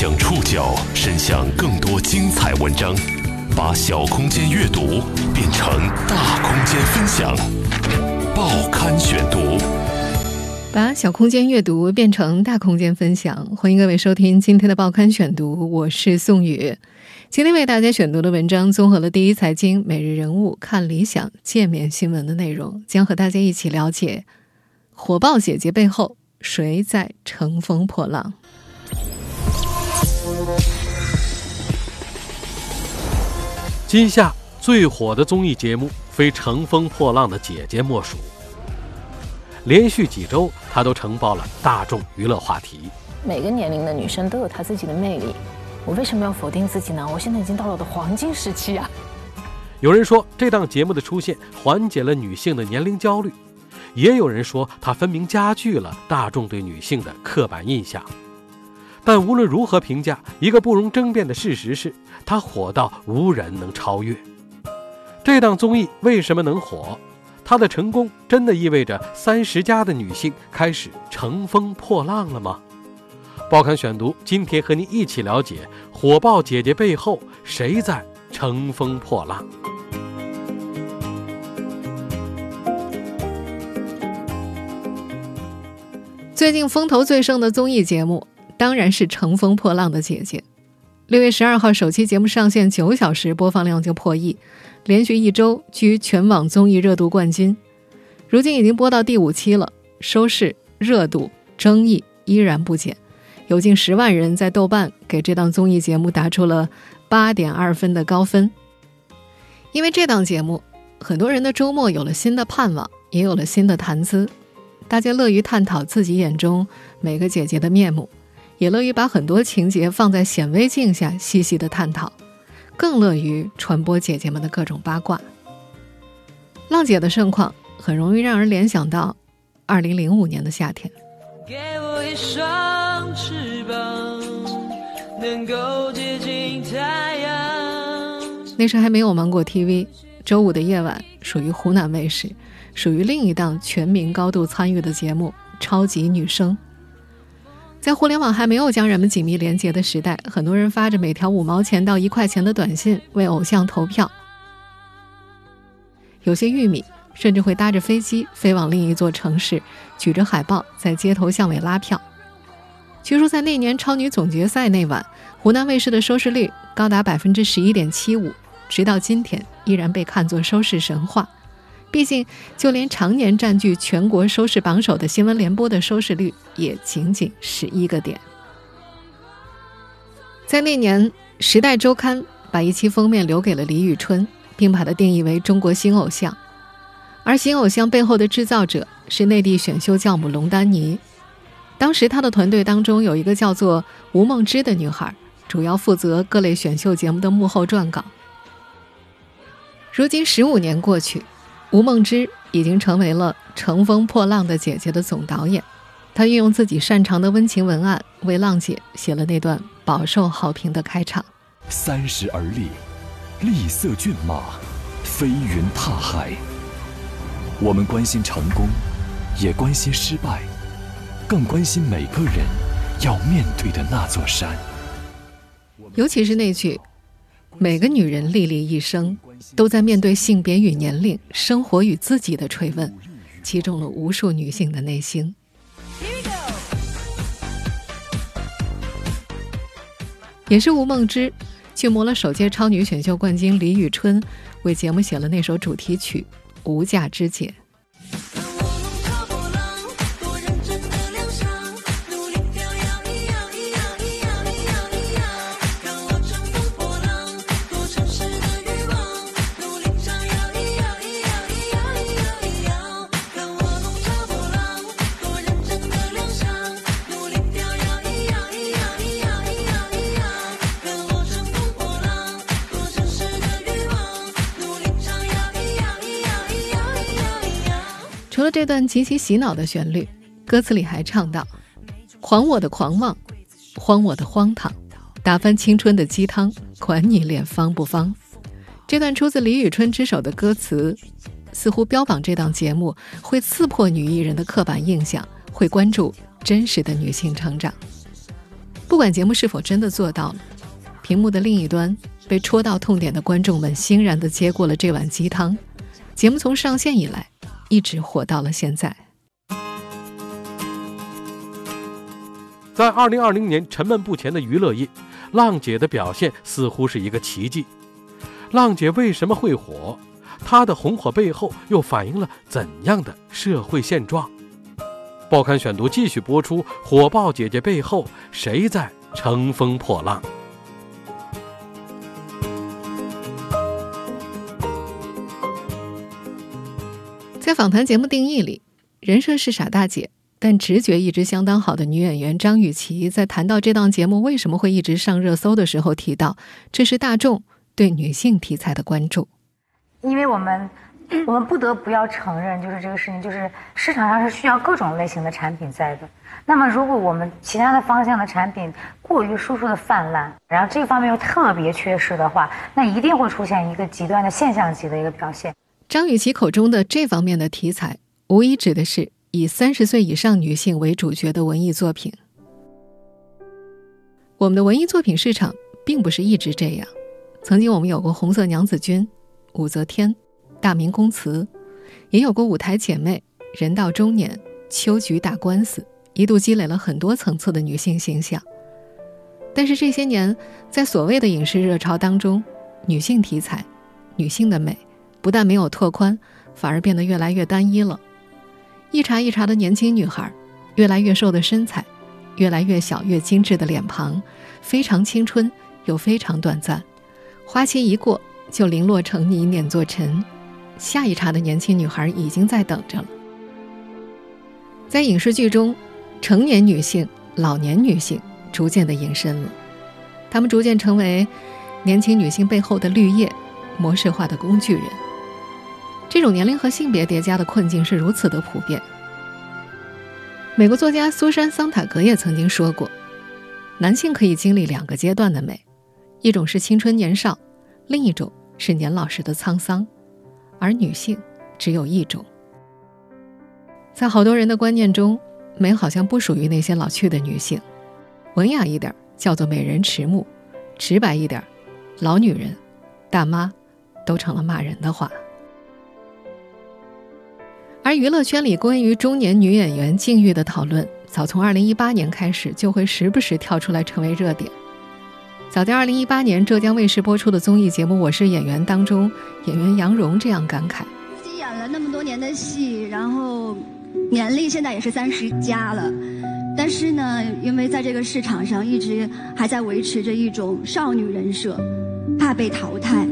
将触角伸向更多精彩文章，把小空间阅读变成大空间分享。报刊选读，把小空间阅读变成大空间分享。欢迎各位收听今天的报刊选读，我是宋宇。今天为大家选读的文章综合了第一财经、每日人物、看理想、界面新闻的内容，将和大家一起了解火爆姐姐背后谁在乘风破浪。今夏最火的综艺节目，非《乘风破浪的姐姐》莫属。连续几周，她都承包了大众娱乐话题。每个年龄的女生都有她自己的魅力，我为什么要否定自己呢？我现在已经到了我的黄金时期啊！有人说，这档节目的出现缓解了女性的年龄焦虑；也有人说，它分明加剧了大众对女性的刻板印象。但无论如何评价，一个不容争辩的事实是，它火到无人能超越。这档综艺为什么能火？它的成功真的意味着三十加的女性开始乘风破浪了吗？报刊选读，今天和您一起了解火爆姐姐背后谁在乘风破浪。最近风头最盛的综艺节目。当然是乘风破浪的姐姐。六月十二号首期节目上线九小时，播放量就破亿，连续一周居全网综艺热度冠军。如今已经播到第五期了，收视、热度、争议依然不减，有近十万人在豆瓣给这档综艺节目打出了八点二分的高分。因为这档节目，很多人的周末有了新的盼望，也有了新的谈资。大家乐于探讨自己眼中每个姐姐的面目。也乐于把很多情节放在显微镜下细细的探讨，更乐于传播姐姐们的各种八卦。浪姐的盛况很容易让人联想到二零零五年的夏天。给我一双翅膀，能够接近太阳。那时还没有芒果 TV，周五的夜晚属于湖南卫视，属于另一档全民高度参与的节目《超级女声》。在互联网还没有将人们紧密连接的时代，很多人发着每条五毛钱到一块钱的短信为偶像投票。有些玉米甚至会搭着飞机飞往另一座城市，举着海报在街头巷尾拉票。据说在那年超女总决赛那晚，湖南卫视的收视率高达百分之十一点七五，直到今天依然被看作收视神话。毕竟，就连常年占据全国收视榜首的新闻联播的收视率也仅仅十一个点。在那年，《时代周刊》把一期封面留给了李宇春，并把它定义为中国新偶像。而新偶像背后的制造者是内地选秀教母龙丹妮。当时，她的团队当中有一个叫做吴梦之的女孩，主要负责各类选秀节目的幕后撰稿。如今，十五年过去。吴梦之已经成为了《乘风破浪的姐姐》的总导演，他运用自己擅长的温情文案，为浪姐写了那段饱受好评的开场。三十而立，丽色骏马，飞云踏海。我们关心成功，也关心失败，更关心每个人要面对的那座山。尤其是那句。每个女人历历一生，都在面对性别与年龄、生活与自己的追问，击中了无数女性的内心。也是吴梦之，去磨了首届超女选秀冠军李宇春，为节目写了那首主题曲《无价之姐》。极其洗脑的旋律，歌词里还唱到：“还我的狂妄，还我的荒唐，打翻青春的鸡汤，管你脸方不方。”这段出自李宇春之手的歌词，似乎标榜这档节目会刺破女艺人的刻板印象，会关注真实的女性成长。不管节目是否真的做到了，屏幕的另一端被戳到痛点的观众们欣然地接过了这碗鸡汤。节目从上线以来，一直火到了现在。在二零二零年沉闷不前的娱乐业，浪姐的表现似乎是一个奇迹。浪姐为什么会火？她的红火背后又反映了怎样的社会现状？报刊选读继续播出：火爆姐姐背后，谁在乘风破浪？在访谈节目定义里，人设是傻大姐，但直觉一直相当好的女演员张雨绮，在谈到这档节目为什么会一直上热搜的时候，提到这是大众对女性题材的关注，因为我们。我们不得不要承认，就是这个事情，就是市场上是需要各种类型的产品在的。那么，如果我们其他的方向的产品过于输出的泛滥，然后这方面又特别缺失的话，那一定会出现一个极端的现象级的一个表现。张雨绮口中的这方面的题材，无疑指的是以三十岁以上女性为主角的文艺作品。我们的文艺作品市场并不是一直这样，曾经我们有过《红色娘子军》、武则天。大明宫词，也有过舞台姐妹、人到中年、秋菊打官司，一度积累了很多层次的女性形象。但是这些年，在所谓的影视热潮当中，女性题材、女性的美，不但没有拓宽，反而变得越来越单一了。一茬一茬的年轻女孩，越来越瘦的身材，越来越小越精致的脸庞，非常青春又非常短暂，花期一过就零落成泥碾作尘。下一茬的年轻女孩已经在等着了。在影视剧中，成年女性、老年女性逐渐的隐身了，她们逐渐成为年轻女性背后的绿叶、模式化的工具人。这种年龄和性别叠加的困境是如此的普遍。美国作家苏珊·桑塔格也曾经说过，男性可以经历两个阶段的美，一种是青春年少，另一种是年老时的沧桑。而女性只有一种，在好多人的观念中，美好像不属于那些老去的女性。文雅一点叫做美人迟暮，直白一点，老女人、大妈都成了骂人的话。而娱乐圈里关于中年女演员境遇的讨论，早从2018年开始，就会时不时跳出来成为热点。早在2018年浙江卫视播出的综艺节目《我是演员》当中，演员杨蓉这样感慨：“自己演了那么多年的戏，然后年龄现在也是三十加了，但是呢，因为在这个市场上一直还在维持着一种少女人设，怕被淘汰。”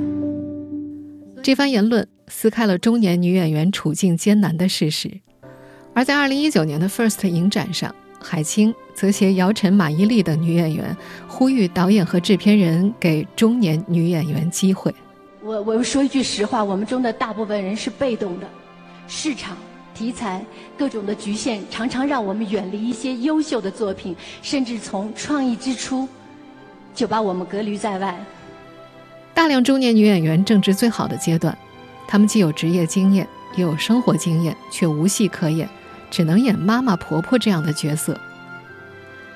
这番言论撕开了中年女演员处境艰难的事实。而在2019年的 FIRST 影展上。海清则携姚晨、马伊琍等女演员，呼吁导演和制片人给中年女演员机会。我我说一句实话，我们中的大部分人是被动的，市场、题材各种的局限，常常让我们远离一些优秀的作品，甚至从创意之初就把我们隔离在外。大量中年女演员正值最好的阶段，她们既有职业经验，也有生活经验，却无戏可演。只能演妈妈、婆婆这样的角色。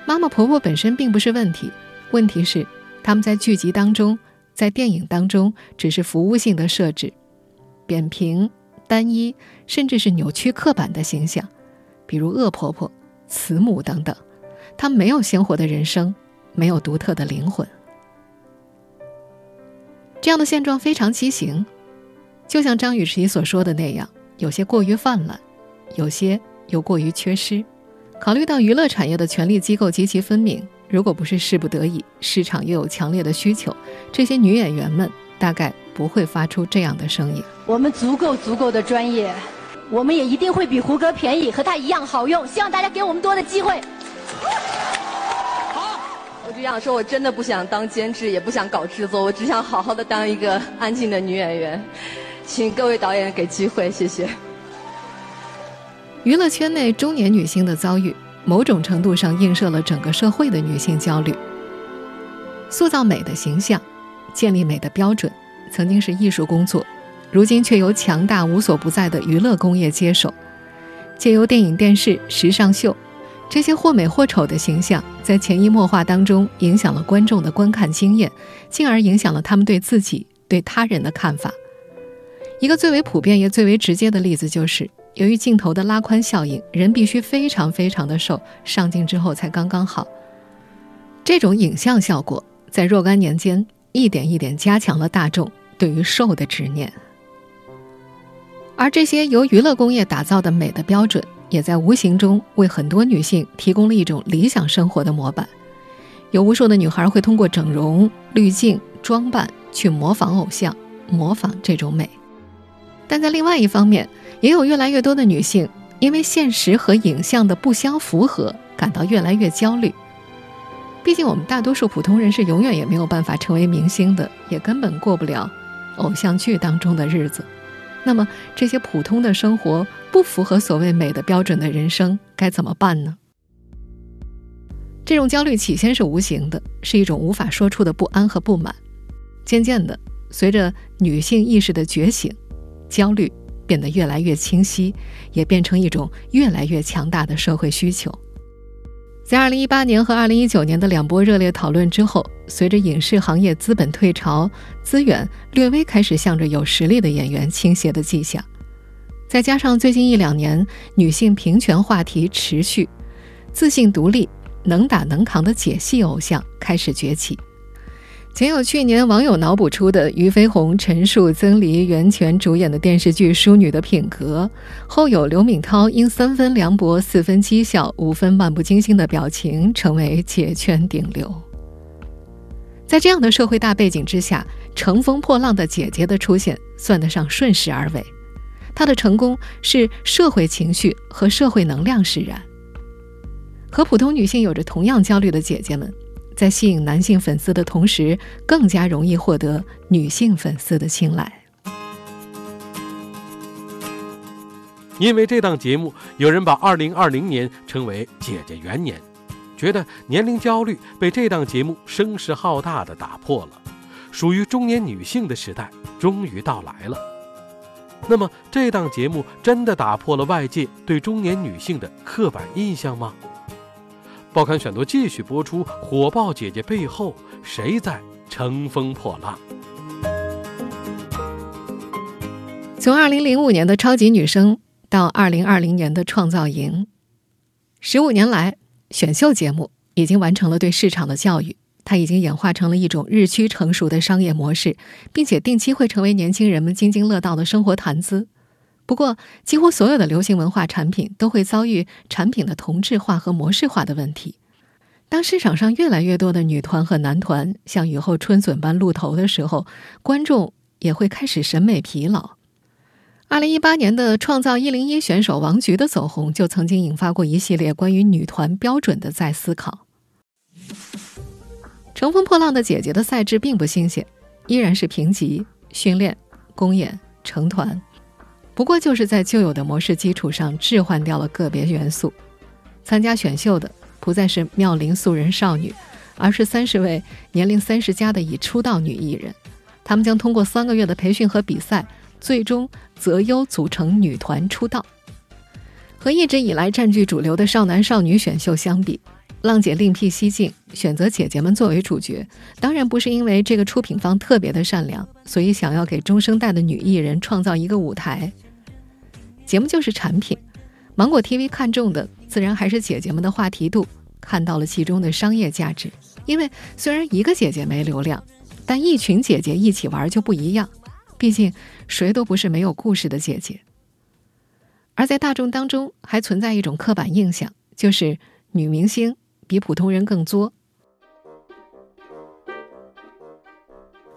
妈妈、婆婆本身并不是问题，问题是他们在剧集当中、在电影当中只是服务性的设置，扁平、单一，甚至是扭曲、刻板的形象，比如恶婆婆、慈母等等。她没有鲜活的人生，没有独特的灵魂。这样的现状非常畸形，就像张雨绮所说的那样，有些过于泛滥，有些。又过于缺失，考虑到娱乐产业的权力机构极其分明，如果不是势不得已，市场又有强烈的需求，这些女演员们大概不会发出这样的声音。我们足够足够的专业，我们也一定会比胡歌便宜，和他一样好用。希望大家给我们多的机会。好，我就想说，我真的不想当监制，也不想搞制作，我只想好好的当一个安静的女演员。请各位导演给机会，谢谢。娱乐圈内中年女性的遭遇，某种程度上映射了整个社会的女性焦虑。塑造美的形象，建立美的标准，曾经是艺术工作，如今却由强大无所不在的娱乐工业接手。借由电影、电视、时尚秀，这些或美或丑的形象，在潜移默化当中影响了观众的观看经验，进而影响了他们对自己、对他人的看法。一个最为普遍也最为直接的例子就是，由于镜头的拉宽效应，人必须非常非常的瘦，上镜之后才刚刚好。这种影像效果在若干年间一点一点加强了大众对于瘦的执念，而这些由娱乐工业打造的美的标准。也在无形中为很多女性提供了一种理想生活的模板，有无数的女孩会通过整容、滤镜、装扮去模仿偶像，模仿这种美。但在另外一方面，也有越来越多的女性因为现实和影像的不相符合，感到越来越焦虑。毕竟，我们大多数普通人是永远也没有办法成为明星的，也根本过不了偶像剧当中的日子。那么，这些普通的生活不符合所谓美的标准的人生该怎么办呢？这种焦虑起先是无形的，是一种无法说出的不安和不满。渐渐的，随着女性意识的觉醒，焦虑变得越来越清晰，也变成一种越来越强大的社会需求。在二零一八年和二零一九年的两波热烈讨论之后，随着影视行业资本退潮，资源略微开始向着有实力的演员倾斜的迹象。再加上最近一两年女性平权话题持续，自信独立、能打能扛的解系偶像开始崛起。前有去年网友脑补出的俞飞鸿、陈数、曾黎、袁泉主演的电视剧《淑女的品格》，后有刘敏涛因三分凉薄、四分讥笑、五分漫不经心的表情，成为姐圈顶流。在这样的社会大背景之下，乘风破浪的姐姐的出现算得上顺势而为。她的成功是社会情绪和社会能量使然。和普通女性有着同样焦虑的姐姐们。在吸引男性粉丝的同时，更加容易获得女性粉丝的青睐。因为这档节目，有人把2020年称为“姐姐元年”，觉得年龄焦虑被这档节目声势浩大的打破了，属于中年女性的时代终于到来了。那么，这档节目真的打破了外界对中年女性的刻板印象吗？报刊选读继续播出，火爆姐姐背后谁在乘风破浪？从二零零五年的超级女声到二零二零年的创造营，十五年来，选秀节目已经完成了对市场的教育，它已经演化成了一种日趋成熟的商业模式，并且定期会成为年轻人们津津乐道的生活谈资。不过，几乎所有的流行文化产品都会遭遇产品的同质化和模式化的问题。当市场上越来越多的女团和男团像雨后春笋般露头的时候，观众也会开始审美疲劳。二零一八年的《创造一零一》选手王菊的走红，就曾经引发过一系列关于女团标准的再思考。乘风破浪的姐姐的赛制并不新鲜，依然是评级、训练、公演、成团。不过，就是在旧有的模式基础上置换掉了个别元素。参加选秀的不再是妙龄素人少女，而是三十位年龄三十加的已出道女艺人。她们将通过三个月的培训和比赛，最终择优组成女团出道。和一直以来占据主流的少男少女选秀相比，浪姐另辟蹊径，选择姐姐们作为主角，当然不是因为这个出品方特别的善良，所以想要给中生代的女艺人创造一个舞台。节目就是产品，芒果 TV 看中的自然还是姐姐们的话题度，看到了其中的商业价值。因为虽然一个姐姐没流量，但一群姐姐一起玩就不一样。毕竟谁都不是没有故事的姐姐。而在大众当中还存在一种刻板印象，就是女明星比普通人更作。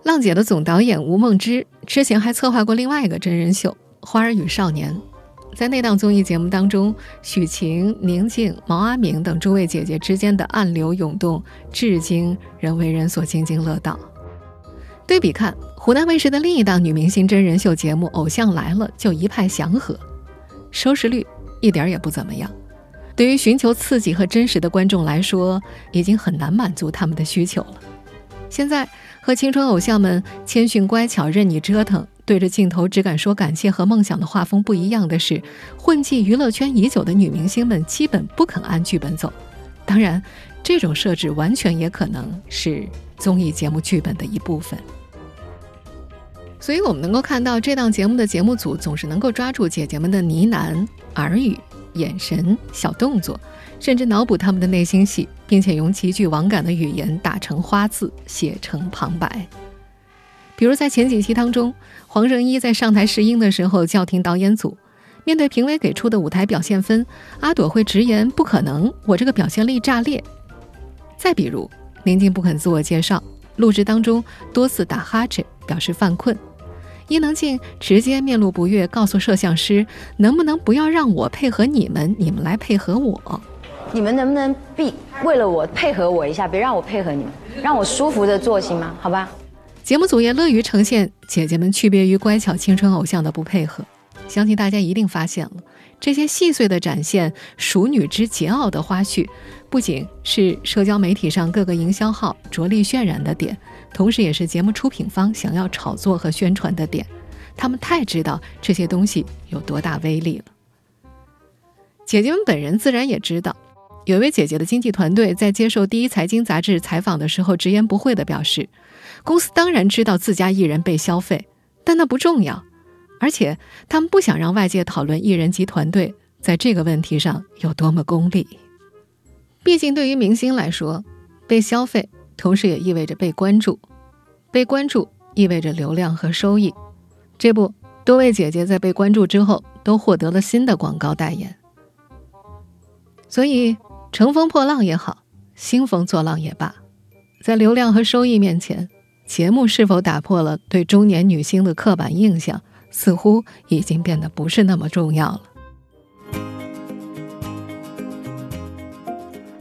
浪姐的总导演吴梦之之前还策划过另外一个真人秀《花儿与少年》。在那档综艺节目当中，许晴、宁静、毛阿敏等诸位姐姐之间的暗流涌动，至今仍为人所津津乐道。对比看，湖南卫视的另一档女明星真人秀节目《偶像来了》就一派祥和，收视率一点也不怎么样。对于寻求刺激和真实的观众来说，已经很难满足他们的需求了。现在和青春偶像们谦逊乖巧、任你折腾，对着镜头只敢说感谢和梦想的画风不一样的是，混迹娱乐圈已久的女明星们基本不肯按剧本走。当然，这种设置完全也可能是综艺节目剧本的一部分。所以我们能够看到，这档节目的节目组总是能够抓住姐姐们的呢喃、耳语、眼神、小动作，甚至脑补他们的内心戏，并且用极具网感的语言打成花字，写成旁白。比如在前几期当中，黄圣依在上台试音的时候叫停导演组，面对评委给出的舞台表现分，阿朵会直言不可能，我这个表现力炸裂。再比如宁静不肯自我介绍，录制当中多次打哈欠表示犯困。伊能静直接面露不悦，告诉摄像师：“能不能不要让我配合你们，你们来配合我？你们能不能必为了我配合我一下，别让我配合你们，让我舒服的做行吗？好吧。”节目组也乐于呈现姐姐们区别于乖巧青春偶像的不配合。相信大家一定发现了，这些细碎的展现熟女之桀骜的花絮，不仅是社交媒体上各个营销号着力渲染的点。同时，也是节目出品方想要炒作和宣传的点。他们太知道这些东西有多大威力了。姐姐们本人自然也知道。有一位姐姐的经纪团队在接受《第一财经》杂志采访的时候，直言不讳地表示：“公司当然知道自家艺人被消费，但那不重要。而且，他们不想让外界讨论艺人及团队在这个问题上有多么功利。毕竟，对于明星来说，被消费。”同时也意味着被关注，被关注意味着流量和收益。这不，多位姐姐在被关注之后，都获得了新的广告代言。所以，乘风破浪也好，兴风作浪也罢，在流量和收益面前，节目是否打破了对中年女星的刻板印象，似乎已经变得不是那么重要了。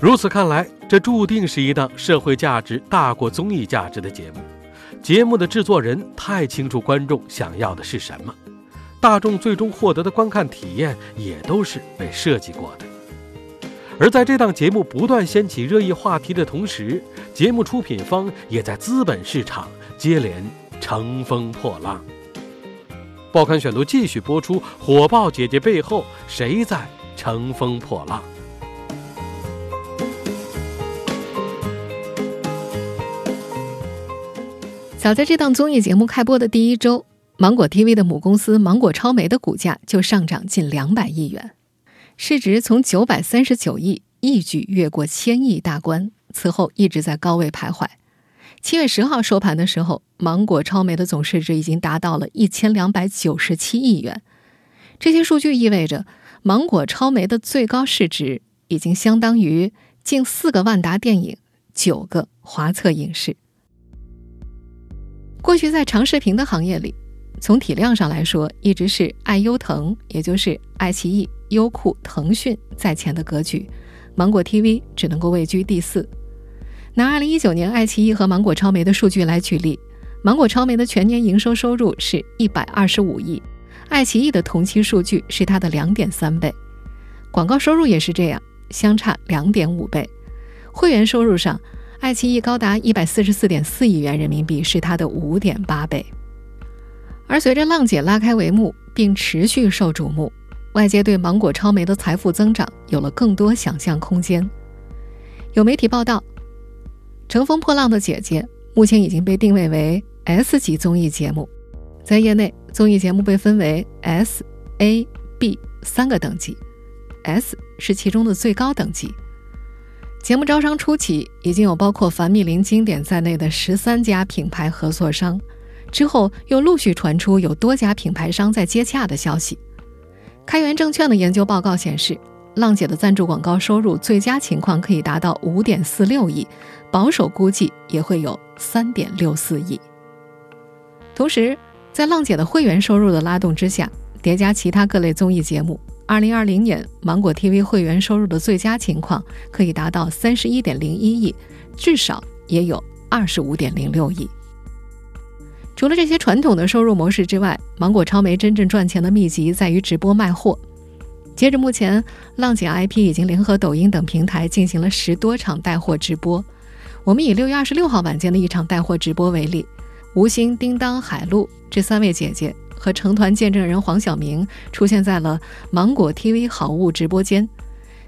如此看来，这注定是一档社会价值大过综艺价值的节目。节目的制作人太清楚观众想要的是什么，大众最终获得的观看体验也都是被设计过的。而在这档节目不断掀起热议话题的同时，节目出品方也在资本市场接连乘风破浪。报刊选读继续播出：火爆姐姐背后谁在乘风破浪？早在这档综艺节目开播的第一周，芒果 TV 的母公司芒果超媒的股价就上涨近两百亿元，市值从九百三十九亿一举越过千亿大关，此后一直在高位徘徊。七月十号收盘的时候，芒果超媒的总市值已经达到了一千两百九十七亿元。这些数据意味着，芒果超媒的最高市值已经相当于近四个万达电影、九个华策影视。过去在长视频的行业里，从体量上来说，一直是爱优腾，也就是爱奇艺、优酷、腾讯在前的格局，芒果 TV 只能够位居第四。拿二零一九年爱奇艺和芒果超媒的数据来举例，芒果超媒的全年营收收入是一百二十五亿，爱奇艺的同期数据是它的两点三倍，广告收入也是这样，相差两点五倍，会员收入上。爱奇艺高达一百四十四点四亿元人民币，是它的五点八倍。而随着浪姐拉开帷幕，并持续受瞩目，外界对芒果超媒的财富增长有了更多想象空间。有媒体报道，《乘风破浪的姐姐》目前已经被定位为 S 级综艺节目，在业内，综艺节目被分为 S、A、B 三个等级，S 是其中的最高等级。节目招商初期，已经有包括凡蜜林经典在内的十三家品牌合作商，之后又陆续传出有多家品牌商在接洽的消息。开元证券的研究报告显示，浪姐的赞助广告收入最佳情况可以达到五点四六亿，保守估计也会有三点六四亿。同时，在浪姐的会员收入的拉动之下，叠加其他各类综艺节目。二零二零年，芒果 TV 会员收入的最佳情况可以达到三十一点零一亿，至少也有二十五点零六亿。除了这些传统的收入模式之外，芒果超媒真正赚钱的秘籍在于直播卖货。截至目前，浪姐 IP 已经联合抖音等平台进行了十多场带货直播。我们以六月二十六号晚间的一场带货直播为例，吴昕、叮当、海璐这三位姐姐和成团见证人黄晓明出现在了芒果 TV 好物直播间。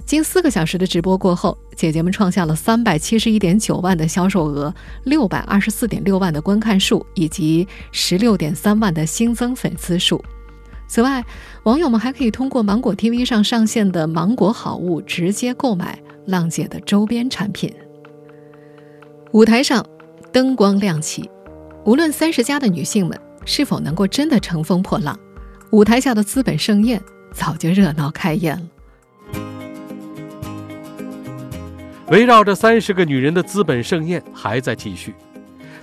经四个小时的直播过后，姐姐们创下了三百七十一点九万的销售额、六百二十四点六万的观看数以及十六点三万的新增粉丝数。此外，网友们还可以通过芒果 TV 上上线的芒果好物直接购买浪姐的周边产品。舞台上灯光亮起，无论三十加的女性们是否能够真的乘风破浪，舞台下的资本盛宴早就热闹开宴了。围绕着三十个女人的资本盛宴还在继续，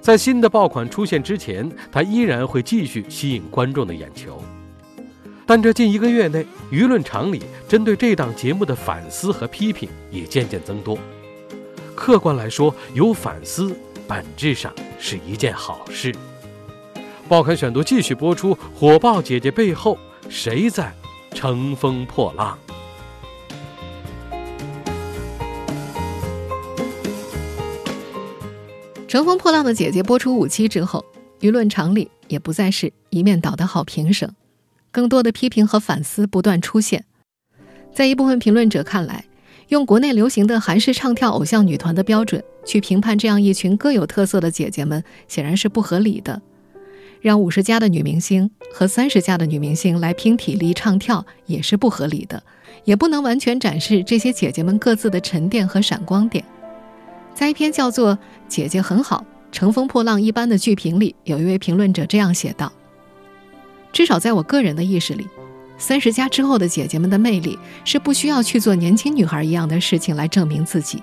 在新的爆款出现之前，它依然会继续吸引观众的眼球。但这近一个月内，舆论场里针对这档节目的反思和批评也渐渐增多。客观来说，有反思本质上是一件好事。报刊选读继续播出：火爆姐姐背后，谁在乘风破浪？乘风破浪的姐姐播出五期之后，舆论场里也不再是一面倒的好评声，更多的批评和反思不断出现。在一部分评论者看来，用国内流行的韩式唱跳偶像女团的标准去评判这样一群各有特色的姐姐们，显然是不合理的。让五十加的女明星和三十加的女明星来拼体力唱跳也是不合理的，也不能完全展示这些姐姐们各自的沉淀和闪光点。在一篇叫做《姐姐很好，乘风破浪一般》的剧评里，有一位评论者这样写道：“至少在我个人的意识里，三十加之后的姐姐们的魅力是不需要去做年轻女孩一样的事情来证明自己。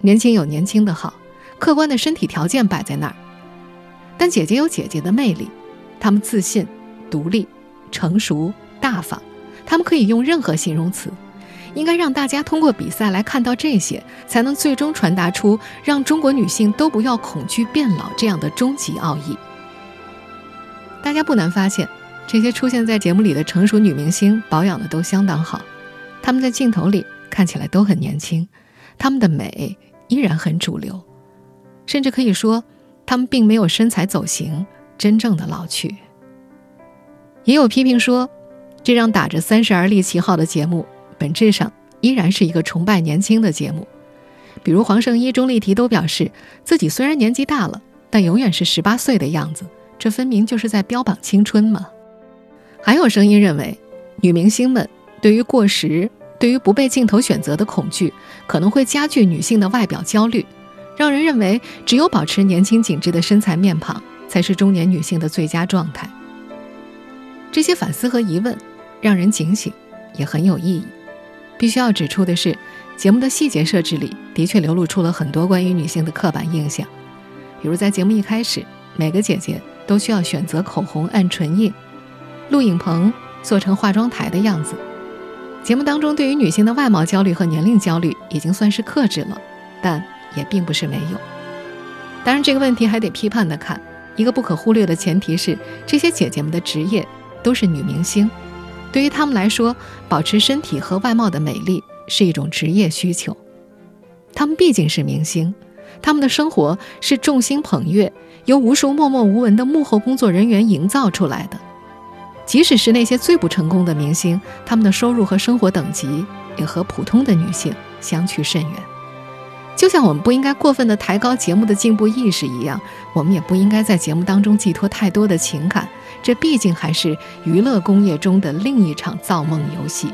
年轻有年轻的好，客观的身体条件摆在那儿，但姐姐有姐姐的魅力，她们自信、独立、成熟、大方，她们可以用任何形容词。”应该让大家通过比赛来看到这些，才能最终传达出让中国女性都不要恐惧变老这样的终极奥义。大家不难发现，这些出现在节目里的成熟女明星保养的都相当好，她们在镜头里看起来都很年轻，她们的美依然很主流，甚至可以说，他们并没有身材走形，真正的老去。也有批评说，这让打着三十而立旗号的节目。本质上依然是一个崇拜年轻的节目，比如黄圣依、钟丽缇都表示自己虽然年纪大了，但永远是十八岁的样子，这分明就是在标榜青春嘛。还有声音认为，女明星们对于过时、对于不被镜头选择的恐惧，可能会加剧女性的外表焦虑，让人认为只有保持年轻紧致的身材面庞，才是中年女性的最佳状态。这些反思和疑问让人警醒，也很有意义。必须要指出的是，节目的细节设置里的确流露出了很多关于女性的刻板印象，比如在节目一开始，每个姐姐都需要选择口红、按唇印，录影棚做成化妆台的样子。节目当中对于女性的外貌焦虑和年龄焦虑已经算是克制了，但也并不是没有。当然，这个问题还得批判的看，一个不可忽略的前提是，这些姐姐们的职业都是女明星。对于她们来说，保持身体和外貌的美丽是一种职业需求。她们毕竟是明星，她们的生活是众星捧月，由无数默默无闻的幕后工作人员营造出来的。即使是那些最不成功的明星，他们的收入和生活等级也和普通的女性相去甚远。就像我们不应该过分的抬高节目的进步意识一样，我们也不应该在节目当中寄托太多的情感。这毕竟还是娱乐工业中的另一场造梦游戏。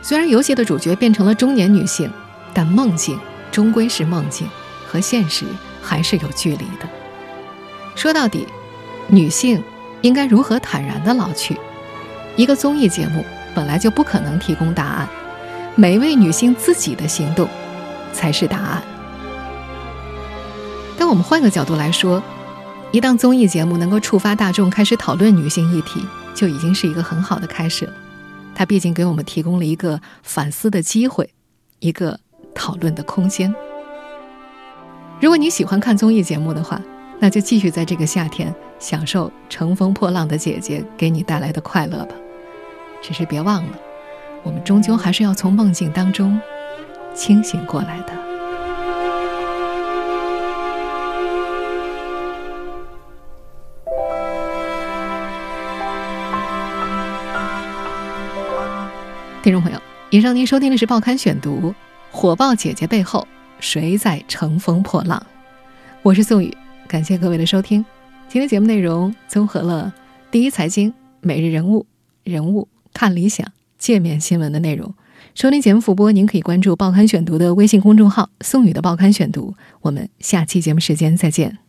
虽然游戏的主角变成了中年女性，但梦境终归是梦境，和现实还是有距离的。说到底，女性应该如何坦然地老去？一个综艺节目本来就不可能提供答案，每一位女性自己的行动才是答案。但我们换个角度来说。一档综艺节目能够触发大众开始讨论女性议题，就已经是一个很好的开始了。它毕竟给我们提供了一个反思的机会，一个讨论的空间。如果你喜欢看综艺节目的话，那就继续在这个夏天享受乘风破浪的姐姐给你带来的快乐吧。只是别忘了，我们终究还是要从梦境当中清醒过来的。听众朋友以上您收听的是报刊选读火爆姐姐背后谁在乘风破浪？我是宋宇感谢各位的收听。今天节目内容综合了第一财经每日人物人物看理想界面新闻的内容。收听节目复播，您可以关注《报刊选读》的微信公众号“宋宇的报刊选读”。我们下期节目时间再见。